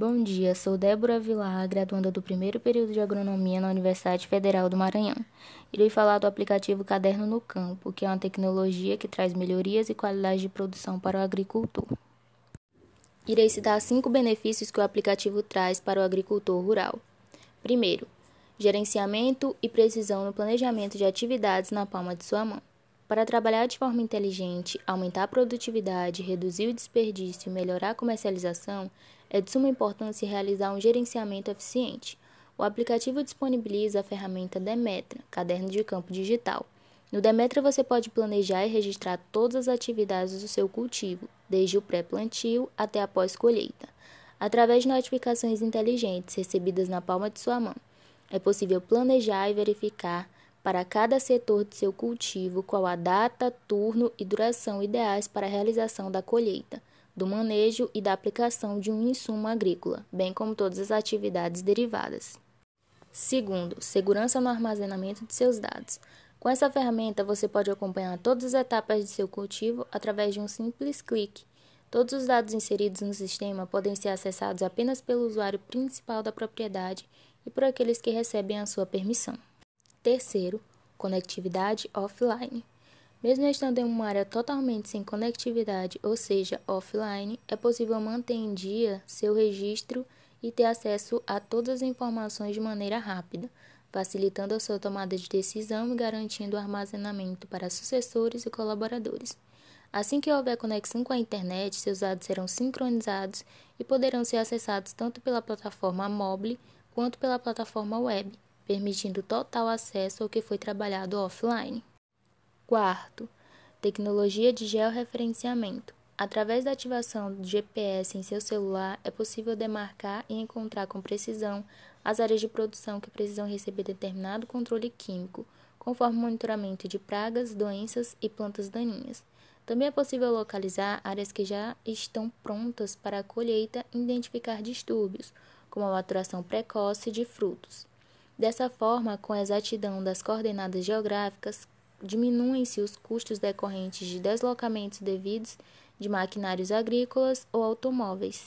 Bom dia, sou Débora Vilar, graduanda do primeiro período de agronomia na Universidade Federal do Maranhão. Irei falar do aplicativo Caderno no Campo, que é uma tecnologia que traz melhorias e qualidade de produção para o agricultor. Irei citar cinco benefícios que o aplicativo traz para o agricultor rural. Primeiro, gerenciamento e precisão no planejamento de atividades na palma de sua mão. Para trabalhar de forma inteligente, aumentar a produtividade, reduzir o desperdício e melhorar a comercialização, é de suma importância realizar um gerenciamento eficiente. O aplicativo disponibiliza a ferramenta Demetra, caderno de campo digital. No Demetra você pode planejar e registrar todas as atividades do seu cultivo, desde o pré-plantio até a pós-colheita, através de notificações inteligentes recebidas na palma de sua mão. É possível planejar e verificar para cada setor de seu cultivo qual a data, turno e duração ideais para a realização da colheita, do manejo e da aplicação de um insumo agrícola, bem como todas as atividades derivadas. Segundo, segurança no armazenamento de seus dados. Com essa ferramenta, você pode acompanhar todas as etapas de seu cultivo através de um simples clique. Todos os dados inseridos no sistema podem ser acessados apenas pelo usuário principal da propriedade e por aqueles que recebem a sua permissão. Terceiro, conectividade offline. Mesmo estando em uma área totalmente sem conectividade, ou seja, offline, é possível manter em dia seu registro e ter acesso a todas as informações de maneira rápida, facilitando a sua tomada de decisão e garantindo o armazenamento para sucessores e colaboradores. Assim que houver conexão com a internet, seus dados serão sincronizados e poderão ser acessados tanto pela plataforma mobile quanto pela plataforma web permitindo total acesso ao que foi trabalhado offline. Quarto, tecnologia de georreferenciamento. Através da ativação do GPS em seu celular, é possível demarcar e encontrar com precisão as áreas de produção que precisam receber determinado controle químico, conforme o monitoramento de pragas, doenças e plantas daninhas. Também é possível localizar áreas que já estão prontas para a colheita e identificar distúrbios, como a maturação precoce de frutos. Dessa forma, com a exatidão das coordenadas geográficas, diminuem-se os custos decorrentes de deslocamentos devidos de maquinários agrícolas ou automóveis.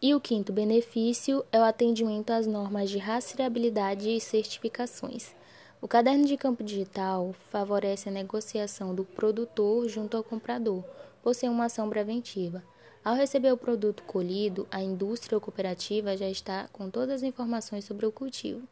E o quinto benefício é o atendimento às normas de rastreabilidade e certificações. O caderno de campo digital favorece a negociação do produtor junto ao comprador, por ser uma ação preventiva. Ao receber o produto colhido, a indústria ou cooperativa já está com todas as informações sobre o cultivo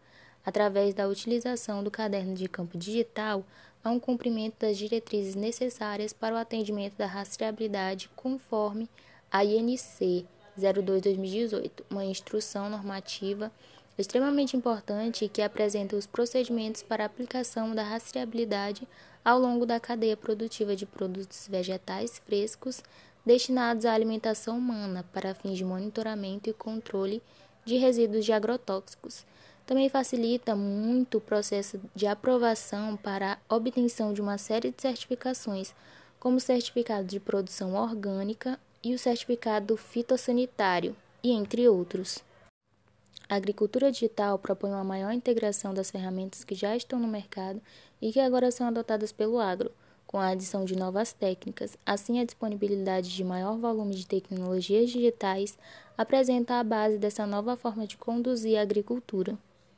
através da utilização do caderno de campo digital, há um cumprimento das diretrizes necessárias para o atendimento da rastreabilidade conforme a INC 02-2018, uma instrução normativa extremamente importante que apresenta os procedimentos para a aplicação da rastreabilidade ao longo da cadeia produtiva de produtos vegetais frescos destinados à alimentação humana para fins de monitoramento e controle de resíduos de agrotóxicos também facilita muito o processo de aprovação para a obtenção de uma série de certificações, como o certificado de produção orgânica e o certificado fitossanitário, e entre outros. A agricultura digital propõe uma maior integração das ferramentas que já estão no mercado e que agora são adotadas pelo agro, com a adição de novas técnicas. Assim, a disponibilidade de maior volume de tecnologias digitais apresenta a base dessa nova forma de conduzir a agricultura.